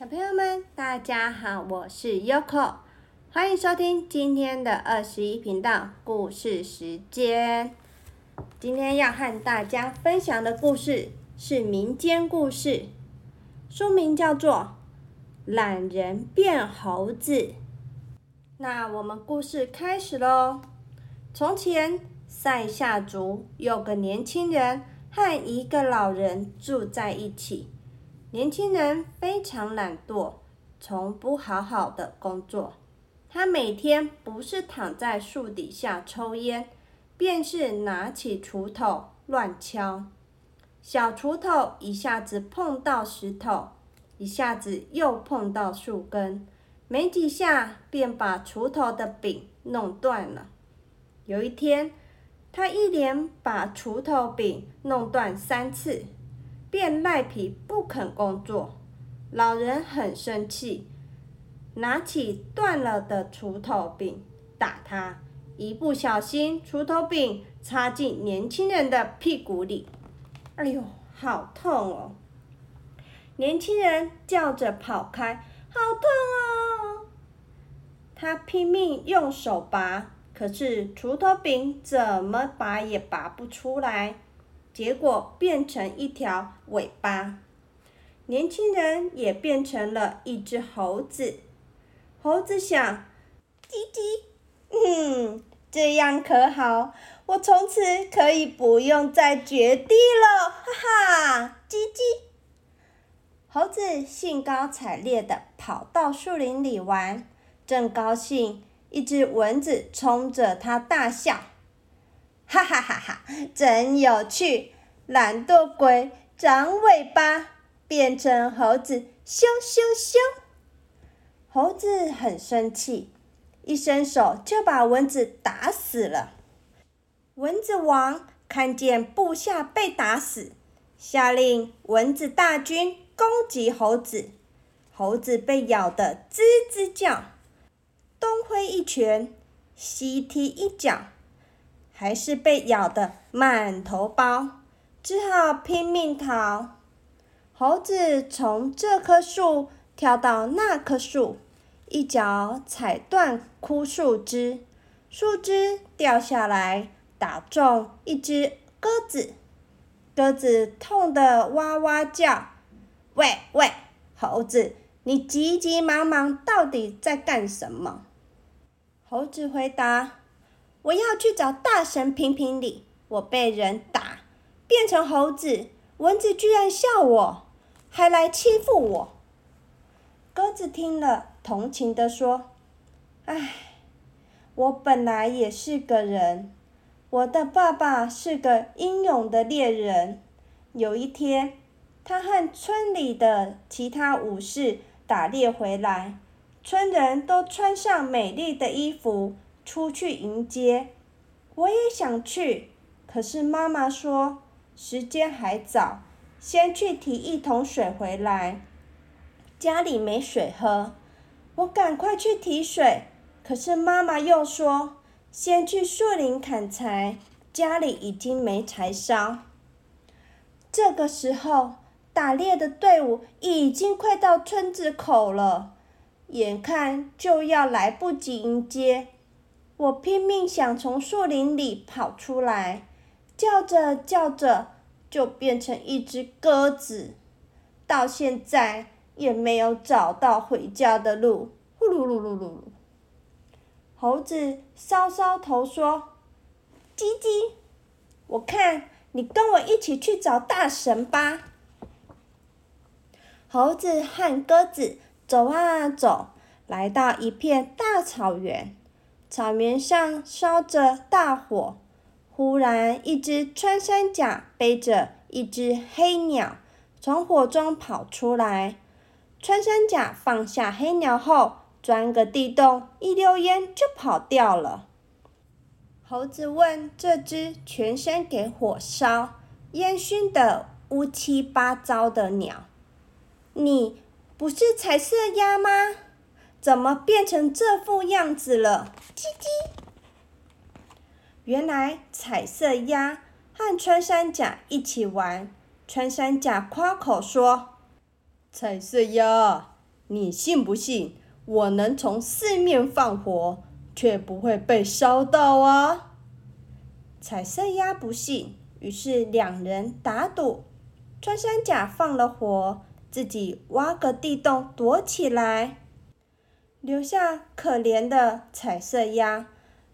小朋友们，大家好，我是 Yoko，欢迎收听今天的二十一频道故事时间。今天要和大家分享的故事是民间故事，书名叫做《懒人变猴子》。那我们故事开始喽。从前，塞夏族有个年轻人和一个老人住在一起。年轻人非常懒惰，从不好好的工作。他每天不是躺在树底下抽烟，便是拿起锄头乱敲。小锄头一下子碰到石头，一下子又碰到树根，没几下便把锄头的柄弄断了。有一天，他一连把锄头柄弄断三次。便赖皮不肯工作，老人很生气，拿起断了的锄头柄打他，一不小心锄头柄插进年轻人的屁股里，哎呦，好痛哦！年轻人叫着跑开，好痛哦！他拼命用手拔，可是锄头柄怎么拔也拔不出来。结果变成一条尾巴，年轻人也变成了一只猴子。猴子想：叽叽，嗯，这样可好，我从此可以不用再掘地了，哈哈，叽叽。猴子兴高采烈地跑到树林里玩，正高兴，一只蚊子冲着它大笑。哈哈哈哈，真有趣！懒惰鬼长尾巴，变成猴子，咻咻咻！猴子很生气，一伸手就把蚊子打死了。蚊子王看见部下被打死，下令蚊子大军攻击猴子。猴子被咬得吱吱叫，东挥一拳，西踢一脚。还是被咬得满头包，只好拼命逃。猴子从这棵树跳到那棵树，一脚踩断枯树枝，树枝掉下来打中一只鸽子，鸽子痛得哇哇叫。喂喂，猴子，你急急忙忙到底在干什么？猴子回答。我要去找大神评评理！我被人打，变成猴子，蚊子居然笑我，还来欺负我。鸽子听了，同情地说：“唉，我本来也是个人，我的爸爸是个英勇的猎人。有一天，他和村里的其他武士打猎回来，村人都穿上美丽的衣服。”出去迎接，我也想去，可是妈妈说时间还早，先去提一桶水回来。家里没水喝，我赶快去提水，可是妈妈又说先去树林砍柴，家里已经没柴烧。这个时候，打猎的队伍已经快到村子口了，眼看就要来不及迎接。我拼命想从树林里跑出来，叫着叫着就变成一只鸽子，到现在也没有找到回家的路。呼噜噜噜噜噜！猴子搔搔头说：“叽叽，我看你跟我一起去找大神吧。”猴子和鸽子走啊走，来到一片大草原。草原上烧着大火，忽然，一只穿山甲背着一只黑鸟从火中跑出来。穿山甲放下黑鸟后，钻个地洞，一溜烟就跑掉了。猴子问这只全身给火烧、烟熏得乌七八糟的鸟：“你不是彩色鸭吗？”怎么变成这副样子了？叽叽！原来彩色鸭和穿山甲一起玩，穿山甲夸口说：“彩色鸭，你信不信？我能从四面放火，却不会被烧到啊！彩色鸭不信，于是两人打赌。穿山甲放了火，自己挖个地洞躲起来，留下可怜的彩色鸭，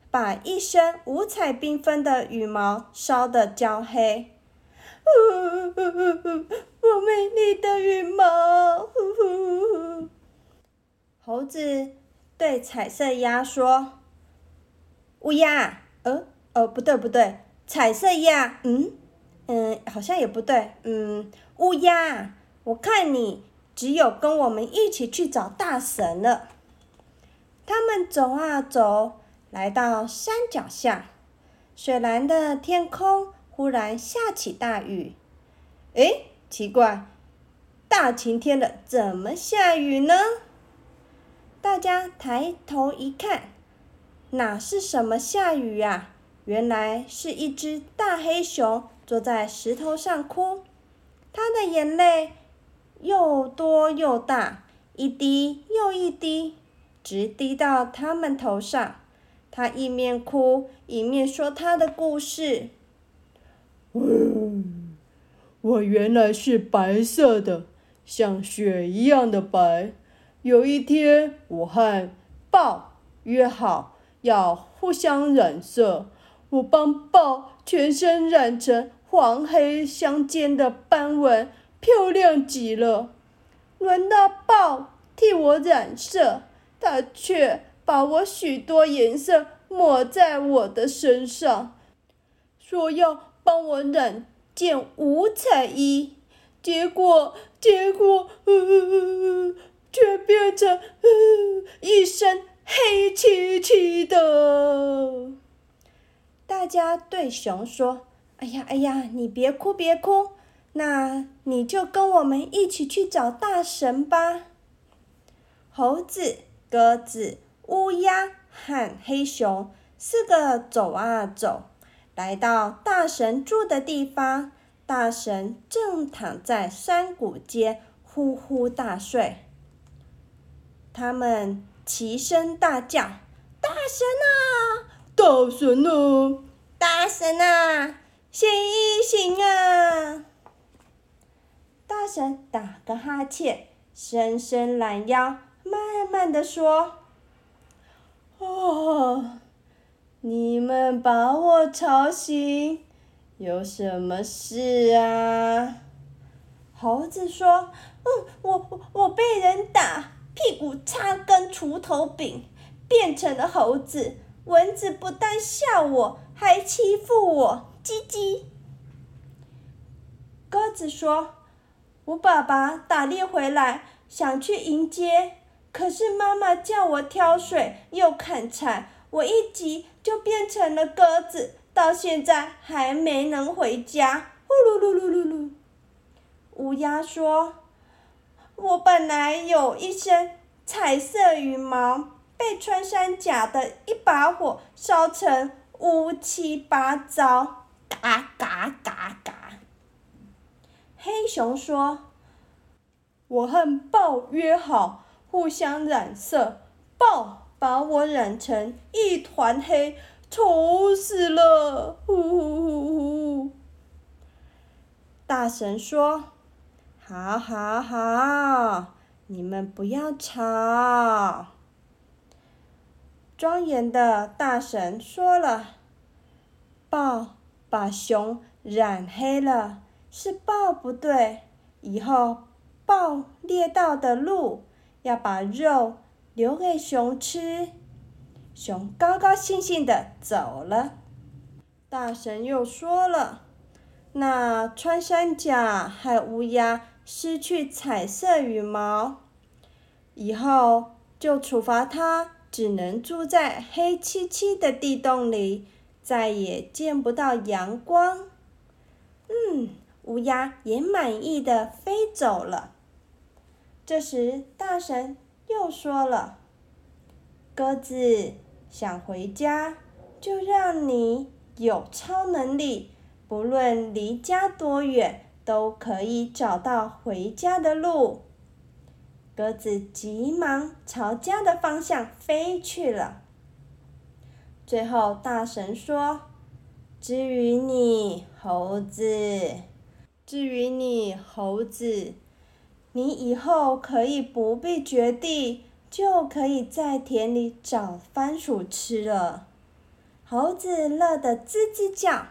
把一身五彩缤纷的羽毛烧得焦黑。呜呜呜呜我美丽的羽毛！呜呜呜猴子对彩色鸭说：“乌鸦，呃呃，不对不对，彩色鸭，嗯嗯，好像也不对，嗯，乌鸦，我看你只有跟我们一起去找大神了。”他们走啊走，来到山脚下，水蓝的天空。忽然下起大雨，哎，奇怪，大晴天的，怎么下雨呢？大家抬头一看，哪是什么下雨呀？原来是一只大黑熊坐在石头上哭，它的眼泪又多又大，一滴又一滴，直滴到他们头上。他一面哭，一面说他的故事。我原来是白色的，像雪一样的白。有一天，我和豹约好要互相染色，我帮豹全身染成黄黑相间的斑纹，漂亮极了。轮到豹替我染色，他却把我许多颜色抹在我的身上，说要。帮我染件五彩衣，结果结果，却变成一身黑漆漆的。大家对熊说：“哎呀哎呀，你别哭别哭，那你就跟我们一起去找大神吧。”猴子、鸽子、乌鸦和黑熊四个走啊走。来到大神住的地方，大神正躺在山谷间呼呼大睡。他们齐声大叫：“大神啊，大神啊，大神啊，醒一醒啊！”大神打个哈欠，伸伸懒腰，慢慢的说：“哦。”你们把我吵醒，有什么事啊？猴子说：“嗯，我我被人打，屁股插根锄头柄，变成了猴子。蚊子不但笑我，还欺负我，叽叽。”鸽子说：“我爸爸打猎回来，想去迎接，可是妈妈叫我挑水又砍柴。”我一急就变成了鸽子，到现在还没能回家。呼噜噜噜噜噜。乌鸦说：“我本来有一身彩色羽毛，被穿山甲的一把火烧成乌七八糟。”嘎嘎嘎嘎。黑熊说：“我和豹约好，互相染色。豹。”把我染成一团黑，丑死了！呼呼呼呼！大神说：“好好好，你们不要吵。”庄严的大神说了：“豹把熊染黑了，是豹不对。以后豹猎到的鹿，要把肉。”留给熊吃，熊高高兴兴的走了。大神又说了：“那穿山甲和乌鸦失去彩色羽毛，以后就处罚它，只能住在黑漆漆的地洞里，再也见不到阳光。”嗯，乌鸦也满意的飞走了。这时，大神。又说了，鸽子想回家，就让你有超能力，不论离家多远，都可以找到回家的路。鸽子急忙朝家的方向飞去了。最后，大神说：“至于你，猴子，至于你，猴子，你以后可以不必掘地，就可以在田里找番薯吃了。”猴子乐得吱吱叫。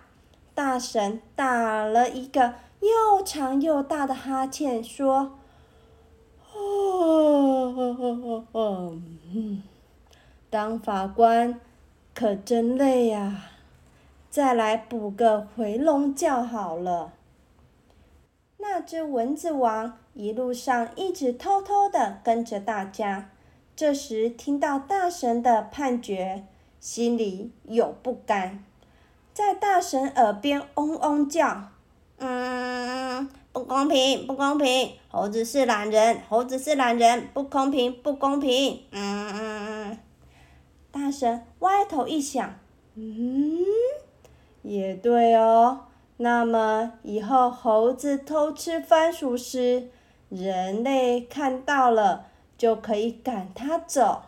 大神打了一个又长又大的哈欠，说：“哦，当法官可真累呀，再来补个回笼觉好了。”那只蚊子王一路上一直偷偷的跟着大家，这时听到大神的判决，心里有不甘。在大神耳边嗡嗡叫，嗯，不公平，不公平！猴子是懒人，猴子是懒人，不公平，不公平！嗯。大神歪头一想，嗯，也对哦。那么以后猴子偷吃番薯时，人类看到了就可以赶它走。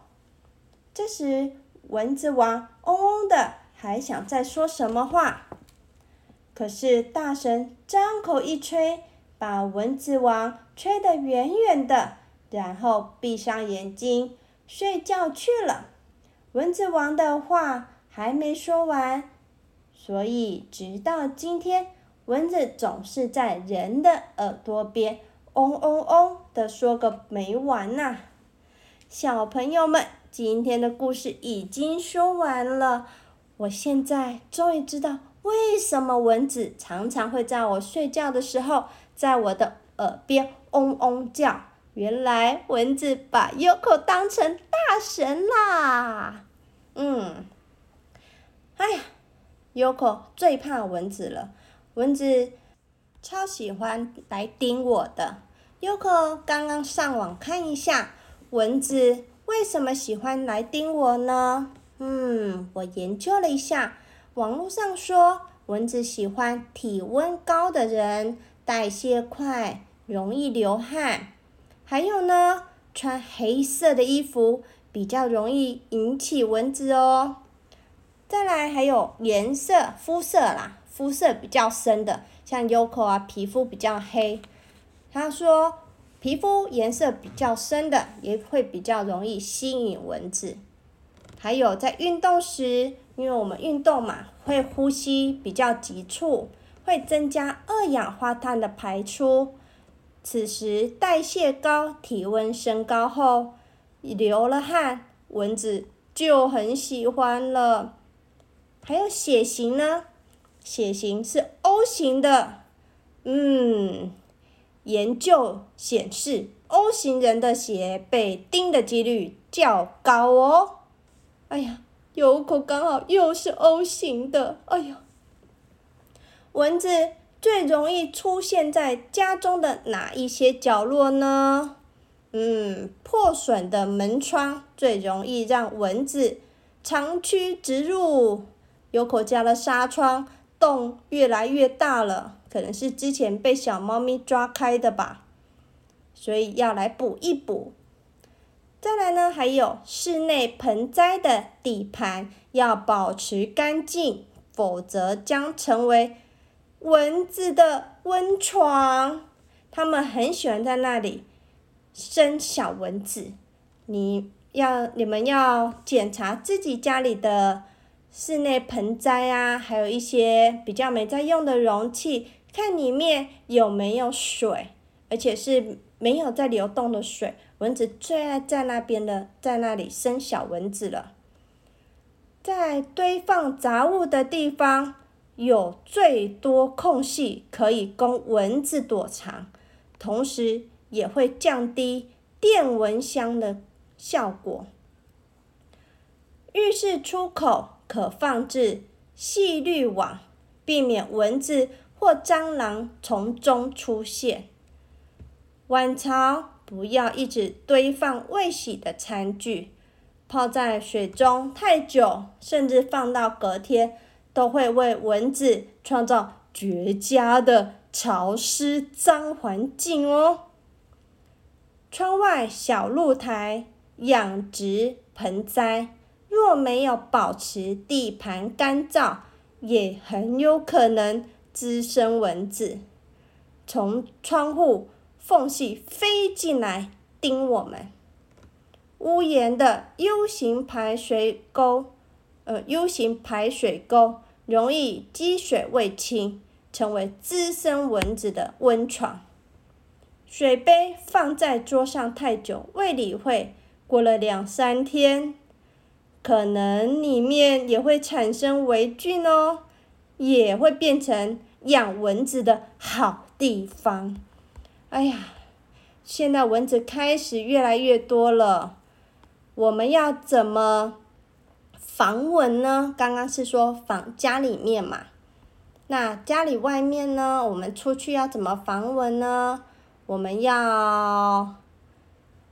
这时，蚊子王嗡嗡的。还想再说什么话，可是大神张口一吹，把蚊子王吹得远远的，然后闭上眼睛睡觉去了。蚊子王的话还没说完，所以直到今天，蚊子总是在人的耳朵边嗡嗡嗡的说个没完呐。小朋友们，今天的故事已经说完了。我现在终于知道为什么蚊子常常会在我睡觉的时候在我的耳边嗡嗡叫。原来蚊子把 Yoko 当成大神啦！嗯，哎呀，Yoko 最怕蚊子了，蚊子超喜欢来叮我的。Yoko 刚刚上网看一下，蚊子为什么喜欢来叮我呢？嗯，我研究了一下，网络上说蚊子喜欢体温高的人，代谢快，容易流汗，还有呢，穿黑色的衣服比较容易引起蚊子哦。再来还有颜色、肤色啦，肤色比较深的，像 Yoko 啊，皮肤比较黑，他说皮肤颜色比较深的也会比较容易吸引蚊子。还有在运动时，因为我们运动嘛，会呼吸比较急促，会增加二氧化碳的排出。此时代谢高，体温升高后，流了汗，蚊子就很喜欢了。还有血型呢，血型是 O 型的。嗯，研究显示，O 型人的血被叮的几率较高哦。哎呀，有口刚好又是 O 型的，哎呀！蚊子最容易出现在家中的哪一些角落呢？嗯，破损的门窗最容易让蚊子长驱直入。有口家的纱窗洞越来越大了，可能是之前被小猫咪抓开的吧，所以要来补一补。再来呢，还有室内盆栽的底盘要保持干净，否则将成为蚊子的温床。它们很喜欢在那里生小蚊子。你要你们要检查自己家里的室内盆栽啊，还有一些比较没在用的容器，看里面有没有水，而且是没有在流动的水。蚊子最爱在那边的，在那里生小蚊子了。在堆放杂物的地方，有最多空隙可以供蚊子躲藏，同时也会降低电蚊香的效果。浴室出口可放置细滤网，避免蚊子或蟑螂从中出现。碗槽。不要一直堆放未洗的餐具，泡在水中太久，甚至放到隔天，都会为蚊子创造绝佳的潮湿脏环境哦。窗外小露台养殖盆栽，若没有保持地盘干燥，也很有可能滋生蚊子，从窗户缝隙飞进来叮我们。屋檐的 U 型排水沟，呃，U 型排水沟容易积水未清，成为滋生蚊子的温床。水杯放在桌上太久未理会，过了两三天。可能里面也会产生霉菌哦，也会变成养蚊子的好地方。哎呀，现在蚊子开始越来越多了，我们要怎么防蚊呢？刚刚是说防家里面嘛，那家里外面呢？我们出去要怎么防蚊呢？我们要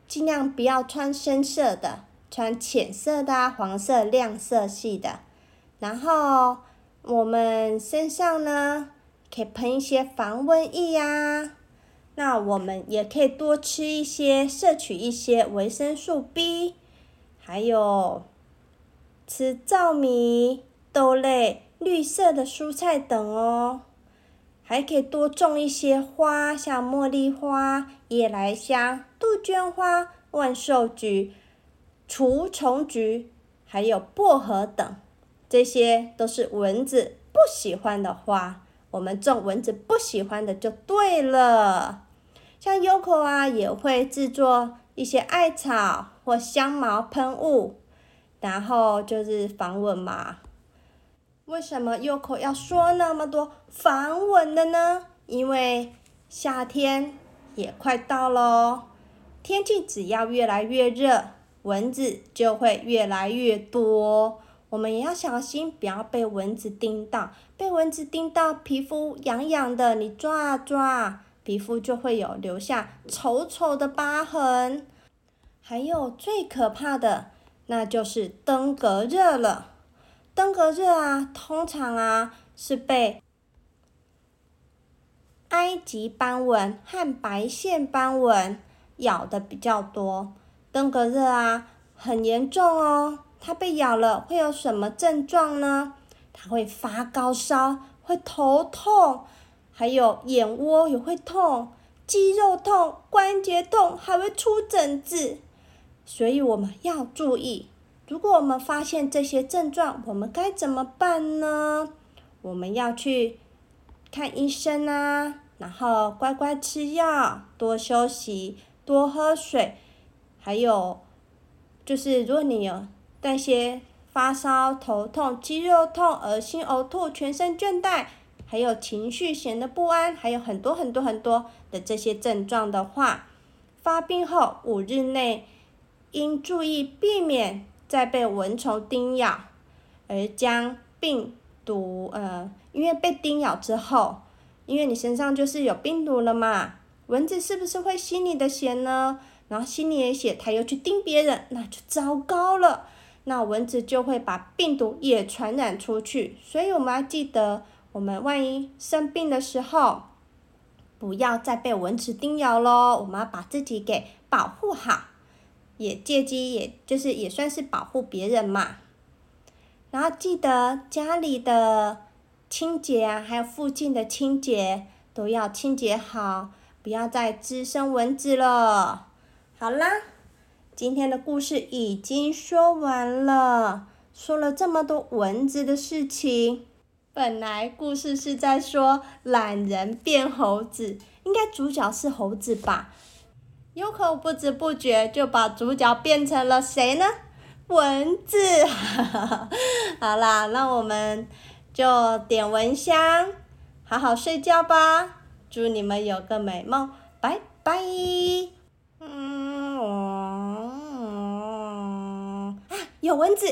尽量不要穿深色的。穿浅色的、黄色、亮色系的，然后我们身上呢，可以喷一些防蚊液呀。那我们也可以多吃一些，摄取一些维生素 B，还有吃糙米、豆类、绿色的蔬菜等哦。还可以多种一些花，像茉莉花、夜来香、杜鹃花、万寿菊。除虫菊，还有薄荷等，这些都是蚊子不喜欢的花。我们种蚊子不喜欢的就对了。像 Yoko 啊，也会制作一些艾草或香茅喷雾，然后就是防蚊嘛。为什么 Yoko 要说那么多防蚊的呢？因为夏天也快到喽，天气只要越来越热。蚊子就会越来越多，我们也要小心，不要被蚊子叮到。被蚊子叮到，皮肤痒痒的，你抓啊抓，皮肤就会有留下丑丑的疤痕。还有最可怕的，那就是登革热了。登革热啊，通常啊是被埃及斑蚊和白线斑蚊咬的比较多。登革热啊，很严重哦。它被咬了会有什么症状呢？它会发高烧，会头痛，还有眼窝也会痛，肌肉痛、关节痛，还会出疹子。所以我们要注意，如果我们发现这些症状，我们该怎么办呢？我们要去看医生啊，然后乖乖吃药，多休息，多喝水。还有，就是如果你有那些发烧、头痛、肌肉痛、恶心、呕吐、全身倦怠，还有情绪显得不安，还有很多很多很多的这些症状的话，发病后五日内应注意避免再被蚊虫叮咬，而将病毒呃，因为被叮咬之后，因为你身上就是有病毒了嘛，蚊子是不是会吸你的血呢？然后心里也写，他又去叮别人，那就糟糕了。那蚊子就会把病毒也传染出去，所以我们要记得，我们万一生病的时候，不要再被蚊子叮咬喽。我们要把自己给保护好，也借机也就是也算是保护别人嘛。然后记得家里的清洁啊，还有附近的清洁都要清洁好，不要再滋生蚊子了。好啦，今天的故事已经说完了，说了这么多蚊子的事情。本来故事是在说懒人变猴子，应该主角是猴子吧？有口不知不觉就把主角变成了谁呢？蚊子。好啦，那我们就点蚊香，好好睡觉吧。祝你们有个美梦，拜拜。嗯，啊，有蚊子。